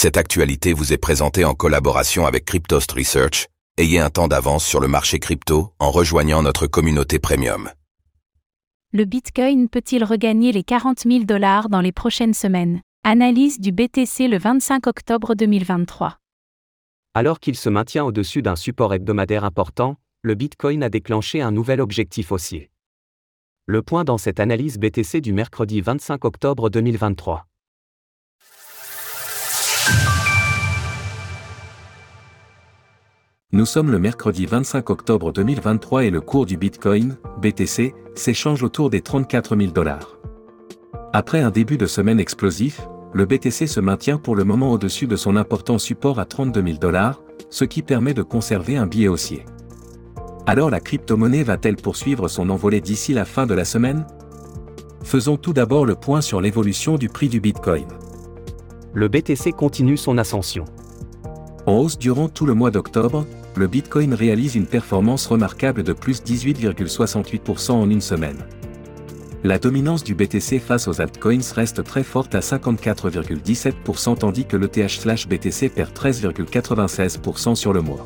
Cette actualité vous est présentée en collaboration avec Cryptost Research. Ayez un temps d'avance sur le marché crypto en rejoignant notre communauté premium. Le Bitcoin peut-il regagner les 40 000 dollars dans les prochaines semaines? Analyse du BTC le 25 octobre 2023. Alors qu'il se maintient au-dessus d'un support hebdomadaire important, le Bitcoin a déclenché un nouvel objectif haussier. Le point dans cette analyse BTC du mercredi 25 octobre 2023. Nous sommes le mercredi 25 octobre 2023 et le cours du Bitcoin, BTC, s'échange autour des 34 000 dollars. Après un début de semaine explosif, le BTC se maintient pour le moment au-dessus de son important support à 32 000 dollars, ce qui permet de conserver un billet haussier. Alors la crypto-monnaie va-t-elle poursuivre son envolée d'ici la fin de la semaine? Faisons tout d'abord le point sur l'évolution du prix du Bitcoin. Le BTC continue son ascension. En hausse durant tout le mois d'octobre, le Bitcoin réalise une performance remarquable de plus 18,68% en une semaine. La dominance du BTC face aux altcoins reste très forte à 54,17% tandis que l'ETH/BTC perd 13,96% sur le mois.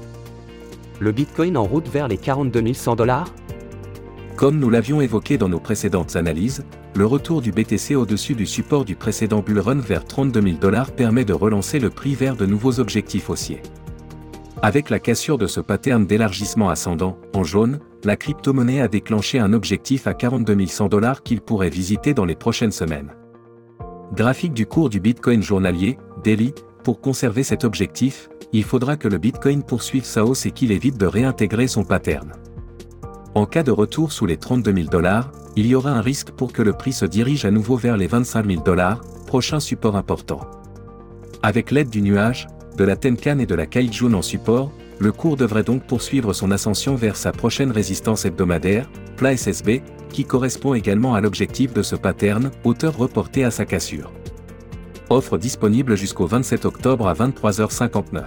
Le Bitcoin en route vers les 42 100 dollars? Comme nous l'avions évoqué dans nos précédentes analyses, le retour du BTC au-dessus du support du précédent bull run vers 32 000 dollars permet de relancer le prix vers de nouveaux objectifs haussiers. Avec la cassure de ce pattern d'élargissement ascendant, en jaune, la crypto-monnaie a déclenché un objectif à 42 100 dollars qu'il pourrait visiter dans les prochaines semaines. Graphique du cours du Bitcoin journalier, daily, pour conserver cet objectif, il faudra que le Bitcoin poursuive sa hausse et qu'il évite de réintégrer son pattern. En cas de retour sous les 32 000 dollars, il y aura un risque pour que le prix se dirige à nouveau vers les 25 000 dollars, prochain support important. Avec l'aide du nuage, de la Tenkan et de la Kaijun en support, le cours devrait donc poursuivre son ascension vers sa prochaine résistance hebdomadaire, plat SSB, qui correspond également à l'objectif de ce pattern, hauteur reportée à sa cassure. Offre disponible jusqu'au 27 octobre à 23h59.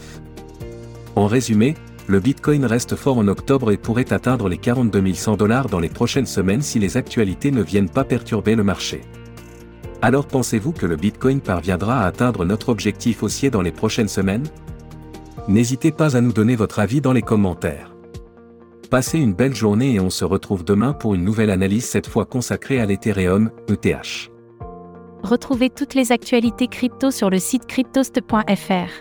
En résumé, le Bitcoin reste fort en octobre et pourrait atteindre les 42 100 dollars dans les prochaines semaines si les actualités ne viennent pas perturber le marché. Alors pensez-vous que le Bitcoin parviendra à atteindre notre objectif haussier dans les prochaines semaines? N'hésitez pas à nous donner votre avis dans les commentaires. Passez une belle journée et on se retrouve demain pour une nouvelle analyse cette fois consacrée à l'Ethereum, ETH. Retrouvez toutes les actualités crypto sur le site cryptost.fr.